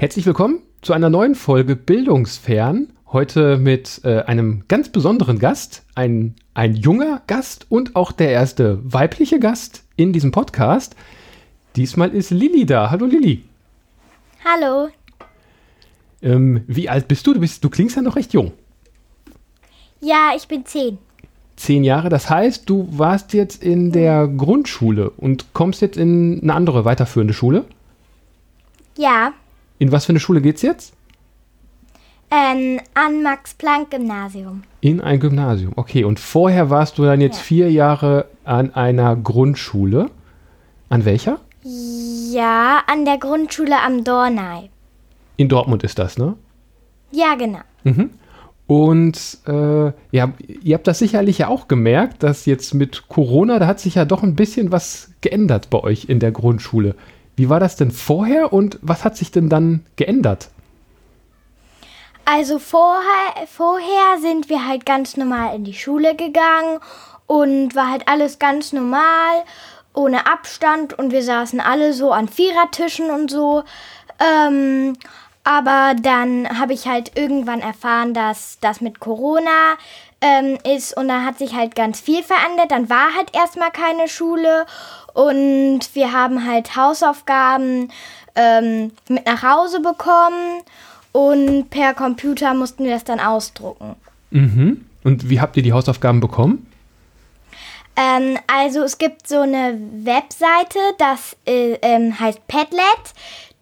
Herzlich willkommen zu einer neuen Folge Bildungsfern. Heute mit äh, einem ganz besonderen Gast, ein, ein junger Gast und auch der erste weibliche Gast in diesem Podcast. Diesmal ist Lilly da. Hallo Lilly. Hallo. Ähm, wie alt bist du? Du, bist? du klingst ja noch recht jung. Ja, ich bin zehn. Zehn Jahre, das heißt, du warst jetzt in der Grundschule und kommst jetzt in eine andere weiterführende Schule? Ja. In was für eine Schule geht's jetzt? Ähm, an Max-Planck-Gymnasium. In ein Gymnasium, okay. Und vorher warst du dann jetzt ja. vier Jahre an einer Grundschule. An welcher? Ja, an der Grundschule am Dornei. In Dortmund ist das, ne? Ja, genau. Mhm. Und äh, ja, ihr habt das sicherlich ja auch gemerkt, dass jetzt mit Corona, da hat sich ja doch ein bisschen was geändert bei euch in der Grundschule. Wie war das denn vorher und was hat sich denn dann geändert? Also vorher, vorher sind wir halt ganz normal in die Schule gegangen und war halt alles ganz normal, ohne Abstand und wir saßen alle so an Vierertischen und so. Ähm, aber dann habe ich halt irgendwann erfahren, dass das mit Corona ähm, ist und da hat sich halt ganz viel verändert. Dann war halt erstmal keine Schule und wir haben halt Hausaufgaben ähm, mit nach Hause bekommen und per Computer mussten wir das dann ausdrucken. Mhm. Und wie habt ihr die Hausaufgaben bekommen? Ähm, also es gibt so eine Webseite, das äh, ähm, heißt Padlet.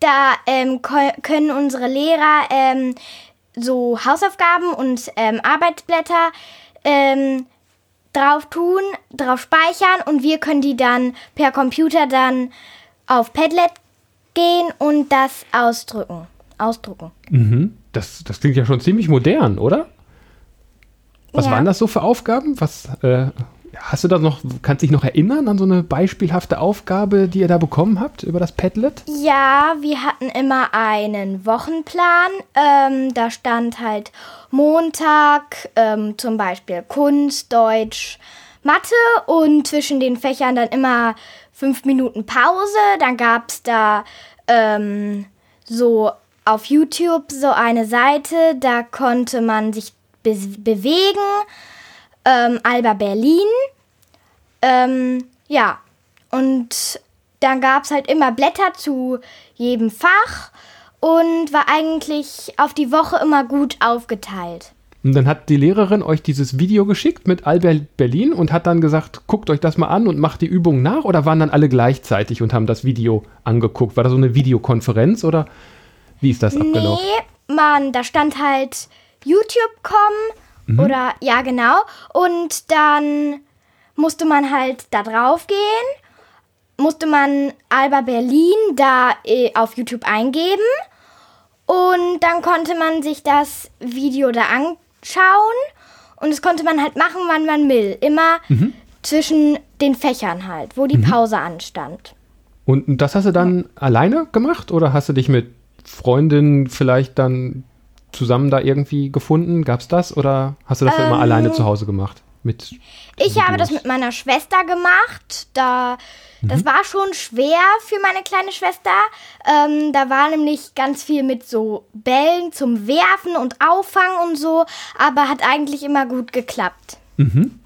Da ähm, können unsere Lehrer so Hausaufgaben und ähm, Arbeitsblätter ähm, drauf tun, drauf speichern und wir können die dann per Computer dann auf Padlet gehen und das ausdrücken. Ausdrucken. Mhm. Das, das klingt ja schon ziemlich modern, oder? Was ja. waren das so für Aufgaben? Was äh, hast du da noch, kannst dich noch erinnern an so eine beispielhafte Aufgabe, die ihr da bekommen habt über das Padlet? Ja, wir hatten immer einen Wochenplan. Ähm, da stand halt Montag ähm, zum Beispiel Kunst, Deutsch, Mathe und zwischen den Fächern dann immer fünf Minuten Pause. Dann gab es da ähm, so auf YouTube so eine Seite, da konnte man sich be bewegen ähm, Alba Berlin. Ähm, ja, und dann gab es halt immer Blätter zu jedem Fach und war eigentlich auf die Woche immer gut aufgeteilt. Und dann hat die Lehrerin euch dieses Video geschickt mit Alba Berlin und hat dann gesagt, guckt euch das mal an und macht die Übung nach oder waren dann alle gleichzeitig und haben das Video angeguckt? War das so eine Videokonferenz oder wie ist das abgelaufen? Nee, Mann, da stand halt YouTube.com Mhm. Oder ja, genau. Und dann musste man halt da drauf gehen, musste man Alba Berlin da äh, auf YouTube eingeben und dann konnte man sich das Video da anschauen und das konnte man halt machen, wann man will. Immer mhm. zwischen den Fächern halt, wo die mhm. Pause anstand. Und das hast du dann ja. alleine gemacht oder hast du dich mit Freundinnen vielleicht dann zusammen da irgendwie gefunden? Gab es das oder hast du das ähm, immer alleine zu Hause gemacht? Mit ich habe das mit meiner Schwester gemacht. Da, mhm. Das war schon schwer für meine kleine Schwester. Ähm, da war nämlich ganz viel mit so Bällen zum Werfen und Auffangen und so, aber hat eigentlich immer gut geklappt. Mhm.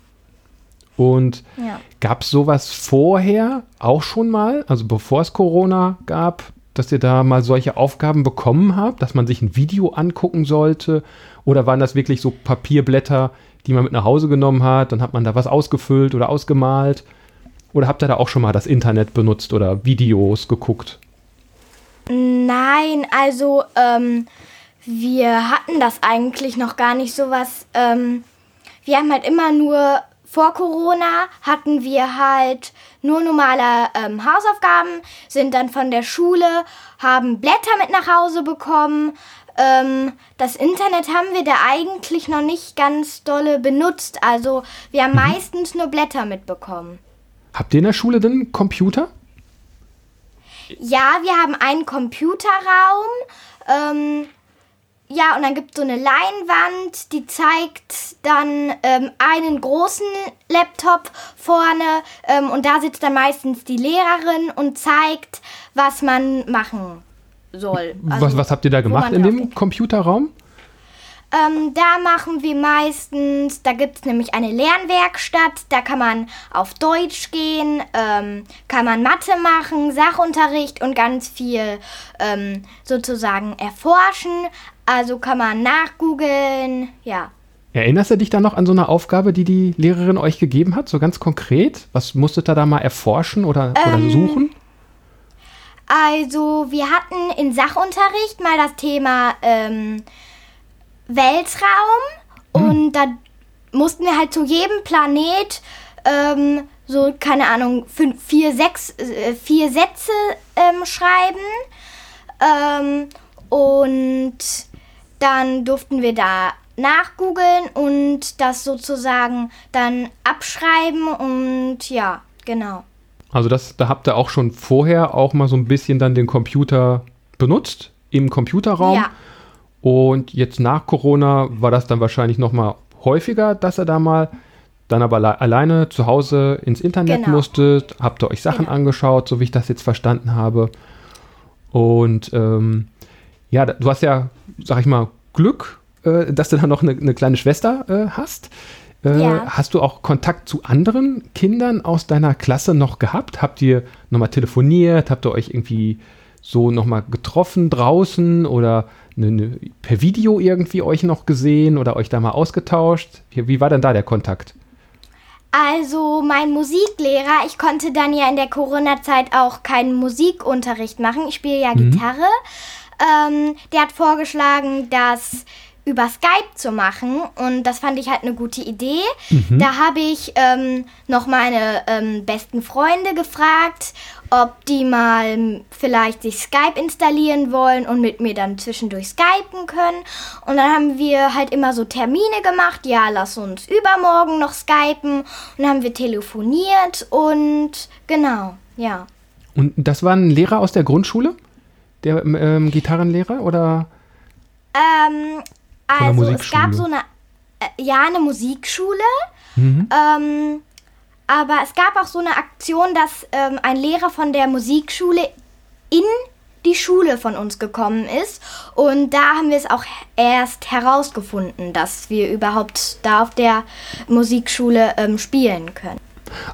Und ja. gab es sowas vorher auch schon mal, also bevor es Corona gab, dass ihr da mal solche Aufgaben bekommen habt, dass man sich ein Video angucken sollte? Oder waren das wirklich so Papierblätter, die man mit nach Hause genommen hat? Dann hat man da was ausgefüllt oder ausgemalt? Oder habt ihr da auch schon mal das Internet benutzt oder Videos geguckt? Nein, also ähm, wir hatten das eigentlich noch gar nicht so was. Ähm, wir haben halt immer nur vor Corona hatten wir halt nur normale ähm, Hausaufgaben, sind dann von der Schule, haben Blätter mit nach Hause bekommen. Ähm, das Internet haben wir da eigentlich noch nicht ganz dolle benutzt. Also wir haben mhm. meistens nur Blätter mitbekommen. Habt ihr in der Schule denn Computer? Ja, wir haben einen Computerraum. Ähm, ja, und dann gibt es so eine Leinwand, die zeigt dann ähm, einen großen Laptop vorne ähm, und da sitzt dann meistens die Lehrerin und zeigt, was man machen soll. Also, was, was habt ihr da gemacht in dem Computerraum? Ähm, da machen wir meistens, da gibt es nämlich eine Lernwerkstatt, da kann man auf Deutsch gehen, ähm, kann man Mathe machen, Sachunterricht und ganz viel ähm, sozusagen erforschen. Also kann man nachgoogeln, ja. Erinnerst du dich da noch an so eine Aufgabe, die die Lehrerin euch gegeben hat, so ganz konkret? Was musstet ihr da mal erforschen oder, oder Ähm, suchen? Also wir hatten in Sachunterricht mal das Thema ähm, Weltraum und da mussten wir halt zu jedem Planet ähm, so, keine Ahnung, fünf, vier, sechs, äh, vier Sätze ähm, schreiben. Ähm, und dann durften wir da nachgoogeln und das sozusagen dann abschreiben und ja, genau. Also das, da habt ihr auch schon vorher auch mal so ein bisschen dann den Computer benutzt im Computerraum. Ja. Und jetzt nach Corona war das dann wahrscheinlich noch mal häufiger, dass ihr da mal dann aber alle alleine zu Hause ins Internet Genau. musstet, habt ihr euch Sachen Genau. angeschaut, so wie ich das jetzt verstanden habe. Und ähm, ja, du hast ja, sag ich mal, Glück, äh, dass du da noch eine, eine kleine Schwester äh, hast. Äh, Ja. Hast du auch Kontakt zu anderen Kindern aus deiner Klasse noch gehabt? Habt ihr nochmal telefoniert? Habt ihr euch irgendwie so nochmal getroffen draußen oder ne, ne, per Video irgendwie euch noch gesehen oder euch da mal ausgetauscht? Wie, wie war denn da der Kontakt? Also mein Musiklehrer, ich konnte dann ja in der Corona-Zeit auch keinen Musikunterricht machen. Ich spiele ja Gitarre. Ähm, der hat vorgeschlagen, das über Skype zu machen und das fand ich halt eine gute Idee. Da habe ich ähm, noch meine ähm, besten Freunde gefragt, ob die mal vielleicht sich Skype installieren wollen und mit mir dann zwischendurch skypen können. Und dann haben wir halt immer so Termine gemacht. Ja, lass uns übermorgen noch skypen. Und dann haben wir telefoniert und genau, ja. Und das war ein Lehrer aus der Grundschule? Der ähm, Gitarrenlehrer oder? Ähm, also es gab so eine, äh, ja, eine Musikschule. Mhm. Ähm, aber es gab auch so eine Aktion, dass ähm, ein Lehrer von der Musikschule in die Schule von uns gekommen ist. Und da haben wir es auch erst herausgefunden, dass wir überhaupt da auf der Musikschule ähm, spielen können.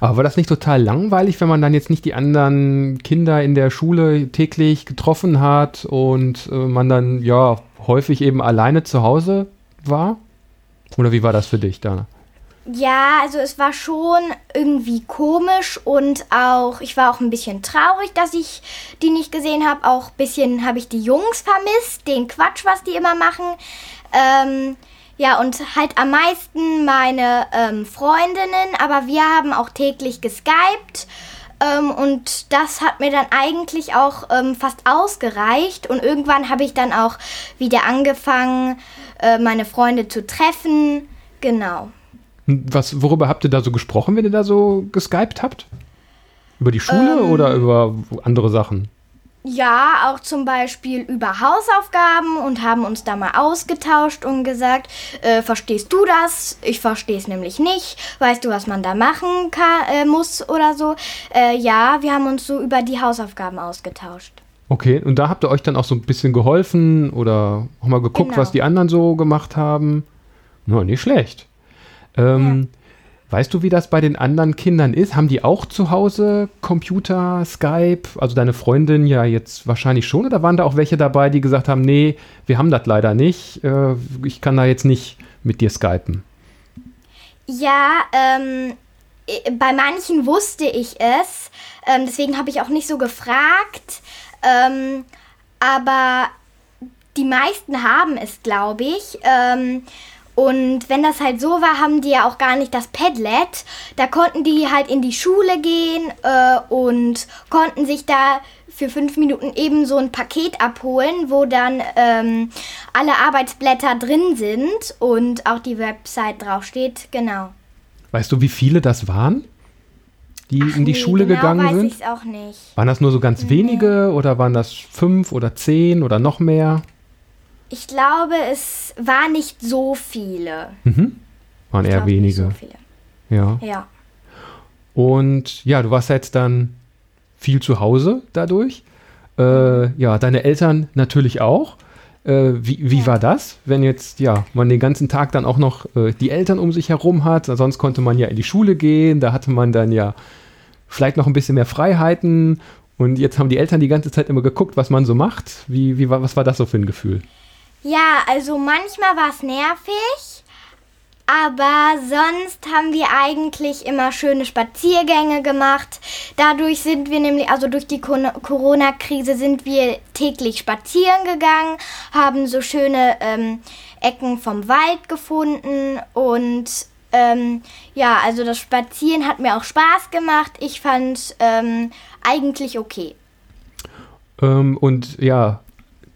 Aber war das nicht total langweilig, wenn man dann jetzt nicht die anderen Kinder in der Schule täglich getroffen hat und äh, man dann ja häufig eben alleine zu Hause war? Oder wie war das für dich, Dana? Ja, also es war schon irgendwie komisch und auch, ich war auch ein bisschen traurig, dass ich die nicht gesehen habe. Auch ein bisschen habe ich die Jungs vermisst, den Quatsch, was die immer machen. Ähm, ja, und halt am meisten meine ähm, Freundinnen, aber wir haben auch täglich geskypt. Ähm, und das hat mir dann eigentlich auch ähm, fast ausgereicht. Und irgendwann habe ich dann auch wieder angefangen, äh, meine Freunde zu treffen. Genau. Was, worüber habt ihr da so gesprochen, wenn ihr da so geskypt habt? Über die Schule Ähm. oder über andere Sachen? Ja, auch zum Beispiel über Hausaufgaben und haben uns da mal ausgetauscht und gesagt, äh, verstehst du das? Ich verstehe es nämlich nicht. Weißt du, was man da machen kann, äh, muss oder so? Äh, ja, wir haben uns so über die Hausaufgaben ausgetauscht. Okay, und da habt ihr euch dann auch so ein bisschen geholfen oder auch mal geguckt, Genau. was die anderen so gemacht haben? Na, nicht schlecht. Ähm, Weißt du, wie das bei den anderen Kindern ist? Haben die auch zu Hause Computer, Skype? Also deine Freundin ja jetzt wahrscheinlich schon. Oder waren da auch welche dabei, die gesagt haben, nee, wir haben das leider nicht. Äh, ich kann da jetzt nicht mit dir skypen. Ja, ähm, äh, bei manchen wusste ich es. Ähm, deswegen habe ich auch nicht so gefragt. Ähm, aber die meisten haben es, glaube ich. Ähm, und wenn das halt so war, haben die ja auch gar nicht das Padlet. Da konnten die halt in die Schule gehen äh, und konnten sich da für fünf Minuten eben so ein Paket abholen, wo dann ähm, alle Arbeitsblätter drin sind und auch die Website draufsteht. Genau. Weißt du, wie viele das waren, die in die Nee, Schule genau gegangen weiß sind? ich's auch nicht. Waren das nur so ganz wenige oder waren das fünf oder zehn oder noch mehr? Ich glaube, es war nicht so viele. Mhm. Waren Ich eher glaube wenige. So. Ja. Ja. Und ja, du warst jetzt dann viel zu Hause dadurch. Äh, ja, deine Eltern natürlich auch. Äh, wie wie ja. war das, wenn jetzt ja man den ganzen Tag dann auch noch äh, die Eltern um sich herum hat? Sonst konnte man ja in die Schule gehen, da hatte man dann ja vielleicht noch ein bisschen mehr Freiheiten. Und jetzt haben die Eltern die ganze Zeit immer geguckt, was man so macht. Wie, wie, was war das so für ein Gefühl? Ja, also manchmal war es nervig, aber sonst haben wir eigentlich immer schöne Spaziergänge gemacht. Dadurch sind wir nämlich, also durch die Corona-Krise sind wir täglich spazieren gegangen, haben so schöne ähm, Ecken vom Wald gefunden und ähm, ja, also das Spazieren hat mir auch Spaß gemacht. Ich fand ähm, eigentlich okay. Ähm, und ja,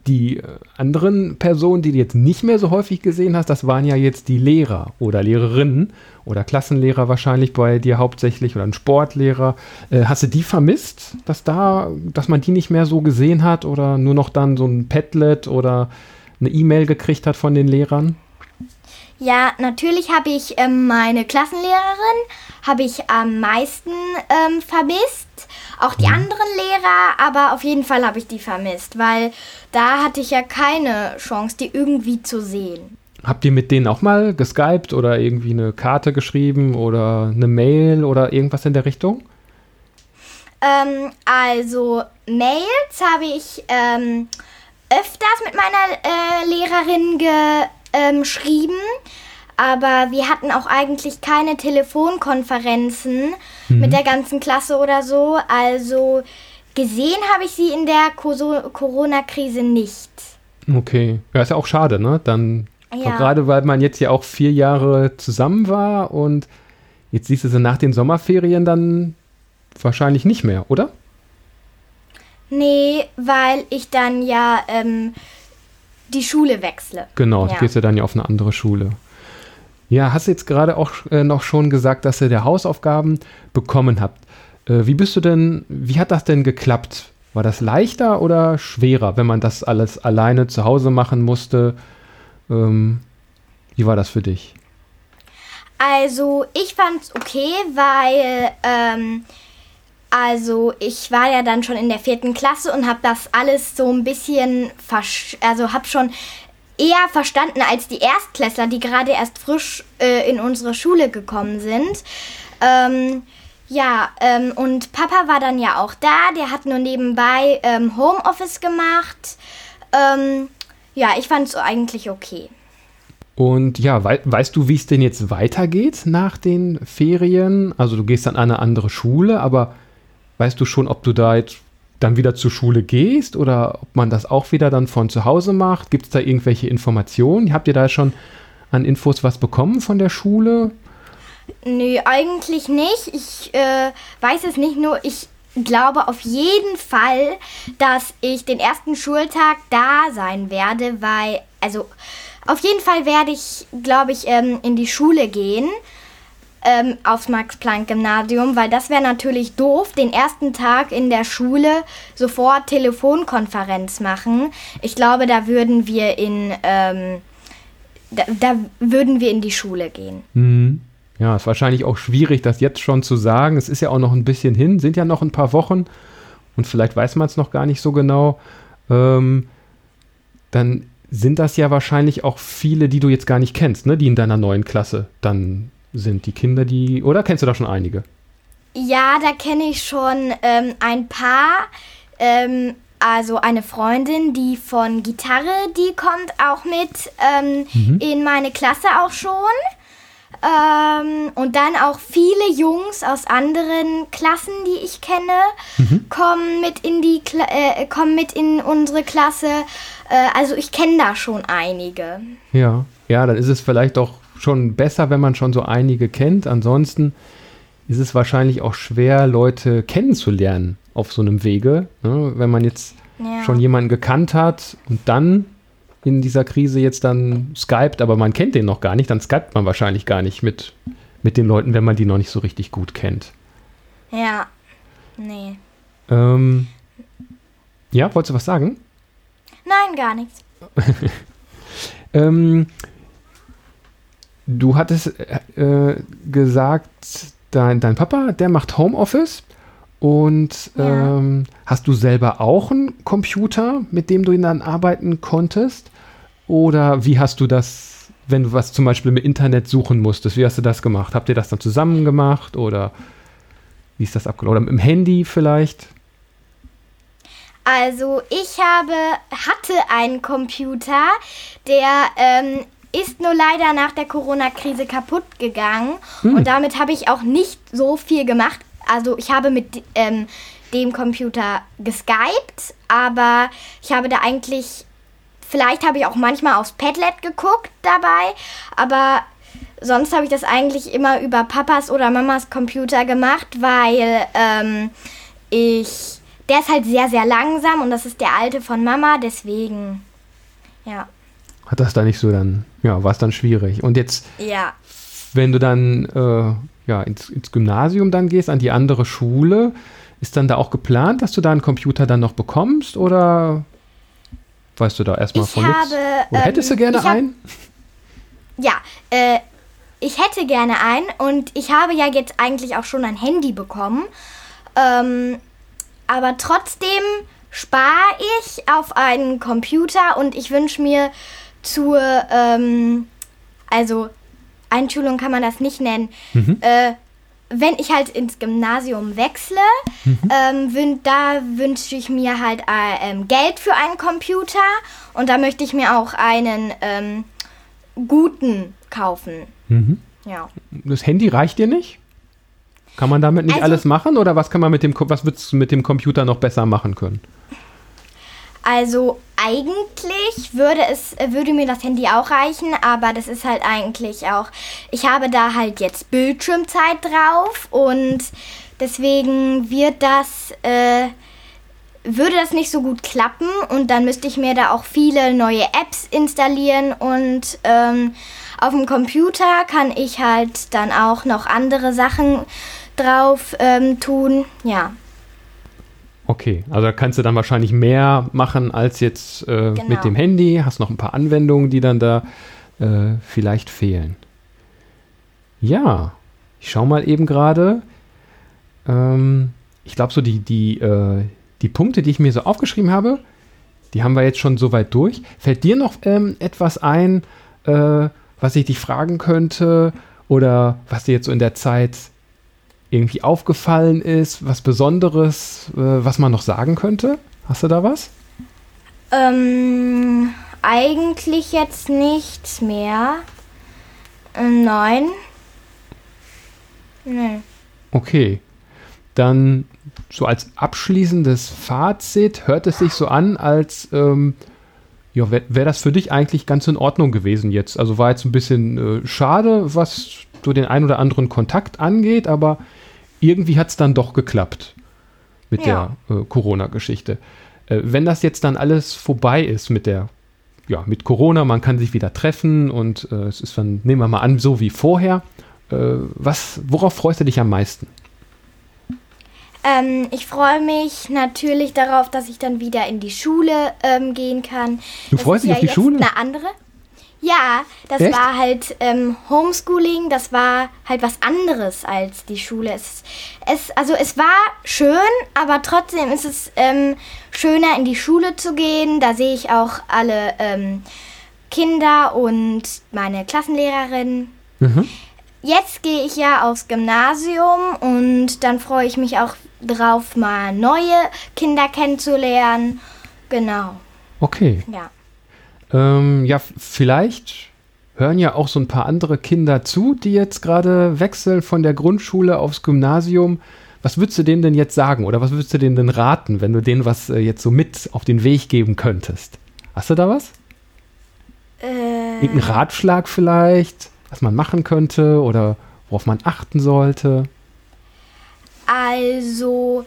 die äh, anderen Personen, die du jetzt nicht mehr so häufig gesehen hast, das waren ja jetzt die Lehrer oder Lehrerinnen oder Klassenlehrer wahrscheinlich bei dir hauptsächlich oder ein Sportlehrer. Äh, hast du die vermisst, dass da, dass man die nicht mehr so gesehen hat oder nur noch dann so ein Padlet oder eine E-Mail gekriegt hat von den Lehrern? Ja, natürlich habe ich ähm, meine Klassenlehrerin habe ich am meisten ähm, vermisst. Auch die mhm. anderen Lehrer, aber auf jeden Fall habe ich die vermisst, weil da hatte ich ja keine Chance, die irgendwie zu sehen. Habt ihr mit denen auch mal geskypt oder irgendwie eine Karte geschrieben oder eine Mail oder irgendwas in der Richtung? Ähm, also Mails habe ich ähm, öfters mit meiner äh, Lehrerin geschrieben. Ähm, aber wir hatten auch eigentlich keine Telefonkonferenzen mhm. mit der ganzen Klasse oder so. Also gesehen habe ich sie in der Corona-Krise nicht. Okay, ja, ist ja auch schade, ne? Dann ja. gerade weil man jetzt ja auch vier Jahre zusammen war und jetzt siehst du sie nach den Sommerferien dann wahrscheinlich nicht mehr, oder? Nee, weil ich dann ja ähm, die Schule wechsle. Genau, ja. du gehst ja dann ja auf eine andere Schule. Ja, hast du jetzt gerade auch äh, noch schon gesagt, dass ihr der Hausaufgaben bekommen habt. Äh, wie bist du denn, wie hat das denn geklappt? War das leichter oder schwerer, wenn man das alles alleine zu Hause machen musste? Ähm, wie war das für dich? Also ich fand's okay, weil ähm, also ich war ja dann schon in der vierten Klasse und habe das alles so ein bisschen, also habe schon eher verstanden als die Erstklässler, die gerade erst frisch äh, in unsere Schule gekommen sind. Ähm, ja, ähm, und Papa war dann ja auch da. Der hat nur nebenbei ähm, Homeoffice gemacht. Ähm, ja, ich fand es eigentlich okay. Und ja, wei weißt du, wie es denn jetzt weitergeht nach den Ferien? Also du gehst dann an eine andere Schule, aber weißt du schon, ob du da jetzt dann wieder zur Schule gehst oder ob man das auch wieder dann von zu Hause macht? Gibt es da irgendwelche Informationen? Habt ihr da schon an Infos was bekommen von der Schule? Nee, eigentlich nicht. Ich äh, weiß es nicht, nur ich glaube auf jeden Fall, dass ich den ersten Schultag da sein werde, weil, also auf jeden Fall werde ich, glaube ich, ähm, in die Schule gehen ähm, aufs Max-Planck-Gymnasium, weil das wäre natürlich doof, den ersten Tag in der Schule sofort Telefonkonferenz machen. Ich glaube, da würden wir in, ähm, da, da, würden wir in die Schule gehen. Mhm. Ja, ist wahrscheinlich auch schwierig, das jetzt schon zu sagen. Es ist ja auch noch ein bisschen hin, sind ja noch ein paar Wochen und vielleicht weiß man es noch gar nicht so genau. Ähm, dann sind das ja wahrscheinlich auch viele, die du jetzt gar nicht kennst, ne? die in deiner neuen Klasse dann sind die Kinder, die. Oder kennst du da schon einige? Ja, da kenne ich schon ähm, ein paar. Ähm, also eine Freundin, die von Gitarre, die kommt auch mit ähm, mhm. in meine Klasse auch schon. Ähm, und dann auch viele Jungs aus anderen Klassen, die ich kenne, mhm. kommen mit in die Kla äh, kommen mit in unsere Klasse. Äh, also ich kenne da schon einige. Ja, ja, dann ist es vielleicht doch schon besser, wenn man schon so einige kennt. Ansonsten ist es wahrscheinlich auch schwer, Leute kennenzulernen auf so einem Wege. Ne? Wenn man jetzt ja. schon jemanden gekannt hat und dann in dieser Krise jetzt dann skypt, aber man kennt den noch gar nicht, dann skypt man wahrscheinlich gar nicht mit, mit den Leuten, wenn man die noch nicht so richtig gut kennt. Ja, nee. Ähm, ja, wolltest du was sagen? Nein, gar nichts. ähm, Du hattest äh, gesagt, dein, dein Papa, der macht Homeoffice Und ja. ähm, hast du selber auch einen Computer, mit dem du dann arbeiten konntest? Oder wie hast du das, wenn du was zum Beispiel im Internet suchen musstest, wie hast du das gemacht? Habt ihr das dann zusammen gemacht oder wie ist das abgelaufen? Oder mit dem Handy vielleicht? Also ich habe, hatte einen Computer, der ähm, ist nur leider nach der Corona-Krise kaputt gegangen. Hm. Und damit habe ich auch nicht so viel gemacht. Also ich habe mit ähm, dem Computer geskypt, aber ich habe da eigentlich, vielleicht habe ich auch manchmal aufs Padlet geguckt dabei, aber sonst habe ich das eigentlich immer über Papas oder Mamas Computer gemacht, weil ähm, ich, der ist halt sehr, sehr langsam und das ist der alte von Mama, deswegen, ja hat das da nicht so dann, ja, war es dann schwierig. Und jetzt, ja. wenn du dann äh, ja, ins, ins, Gymnasium dann gehst, an die andere Schule, ist dann da auch geplant, dass du da einen Computer dann noch bekommst oder weißt du da erstmal von nichts? Oder hättest ähm, du gerne hab, einen? Ja, äh, ich hätte gerne einen und ich habe ja jetzt eigentlich auch schon ein Handy bekommen. Ähm, aber trotzdem spare ich auf einen Computer und ich wünsche mir zur, ähm, also Einschulung kann man das nicht nennen. Mhm. Äh, wenn ich halt ins Gymnasium wechsle, mhm. ähm, wün da wünsche ich mir halt äh, ähm, Geld für einen Computer und da möchte ich mir auch einen ähm, guten kaufen. Mhm. Ja. Das Handy reicht dir nicht? Kann man damit nicht also, alles machen oder was kann man mit dem was würdest du mit dem Computer noch besser machen können? Also eigentlich würde es würde mir das Handy auch reichen, aber das ist halt eigentlich auch ich habe da halt jetzt Bildschirmzeit drauf und deswegen wird das äh, würde das nicht so gut klappen und dann müsste ich mir da auch viele neue Apps installieren und ähm, auf dem Computer kann ich halt dann auch noch andere Sachen drauf ähm, tun. Ja. Okay, also da kannst du dann wahrscheinlich mehr machen als jetzt äh, genau. mit dem Handy. Hast noch ein paar Anwendungen, die dann da äh, vielleicht fehlen. Ja, ich schaue mal eben gerade. Ähm, ich glaube, so die, die, äh, die Punkte, die ich mir so aufgeschrieben habe, die haben wir jetzt schon soweit durch. Fällt dir noch ähm, etwas ein, äh, was ich dich fragen könnte oder was dir jetzt so in der Zeit irgendwie aufgefallen ist, was Besonderes, äh, was man noch sagen könnte? Hast du da was? Ähm, eigentlich jetzt nichts mehr. Äh, nein. Nee. Okay. Dann so als abschließendes Fazit hört es sich so an, als ähm, ja, wäre wär das für dich eigentlich ganz in Ordnung gewesen jetzt. Also war jetzt ein bisschen äh, schade, was so den ein oder anderen Kontakt angeht, aber irgendwie hat es dann doch geklappt mit ja. der äh, Corona-Geschichte. Äh, wenn das jetzt dann alles vorbei ist mit der, ja, mit Corona, man kann sich wieder treffen und äh, es ist dann, nehmen wir mal an, so wie vorher. Äh, was, worauf freust du dich am meisten? Ähm, ich freue mich natürlich darauf, dass ich dann wieder in die Schule ähm, gehen kann. Du das freust dich ja auf die Schule? Eine andere. Ja, das Echt? war halt ähm, Homeschooling, das war halt was anderes als die Schule. Es, es, also es war schön, aber trotzdem ist es ähm, schöner, in die Schule zu gehen. Da sehe ich auch alle ähm, Kinder und meine Klassenlehrerin. Mhm. Jetzt gehe ich ja aufs Gymnasium und dann freue ich mich auch drauf, mal neue Kinder kennenzulernen. Genau. Okay. Ja. Ähm, ja, vielleicht hören ja auch so ein paar andere Kinder zu, die jetzt gerade wechseln von der Grundschule aufs Gymnasium. Was würdest du denen denn jetzt sagen oder was würdest du denen denn raten, wenn du denen was äh, jetzt so mit auf den Weg geben könntest? Hast du da was? Äh. Irgendein Ratschlag vielleicht, was man machen könnte oder worauf man achten sollte? Also,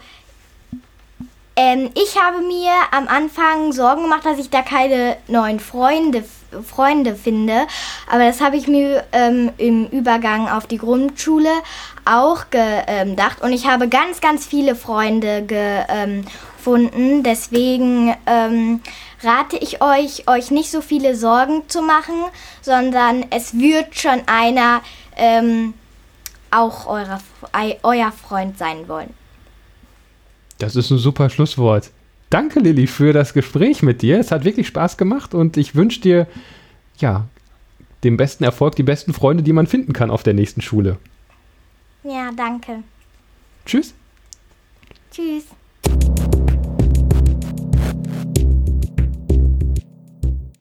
ähm, ich habe mir am Anfang Sorgen gemacht, dass ich da keine neuen Freunde, Freunde finde. Aber das habe ich mir ähm, im Übergang auf die Grundschule auch gedacht. Und ich habe ganz, ganz viele Freunde gefunden. Deswegen ähm, rate ich euch, euch nicht so viele Sorgen zu machen, sondern es wird schon einer ähm, auch eurer, euer Freund sein wollen. Das ist ein super Schlusswort. Danke, Lilly, für das Gespräch mit dir. Es hat wirklich Spaß gemacht und ich wünsche dir, ja, den besten Erfolg, die besten Freunde, die man finden kann auf der nächsten Schule. Ja, danke. Tschüss. Tschüss.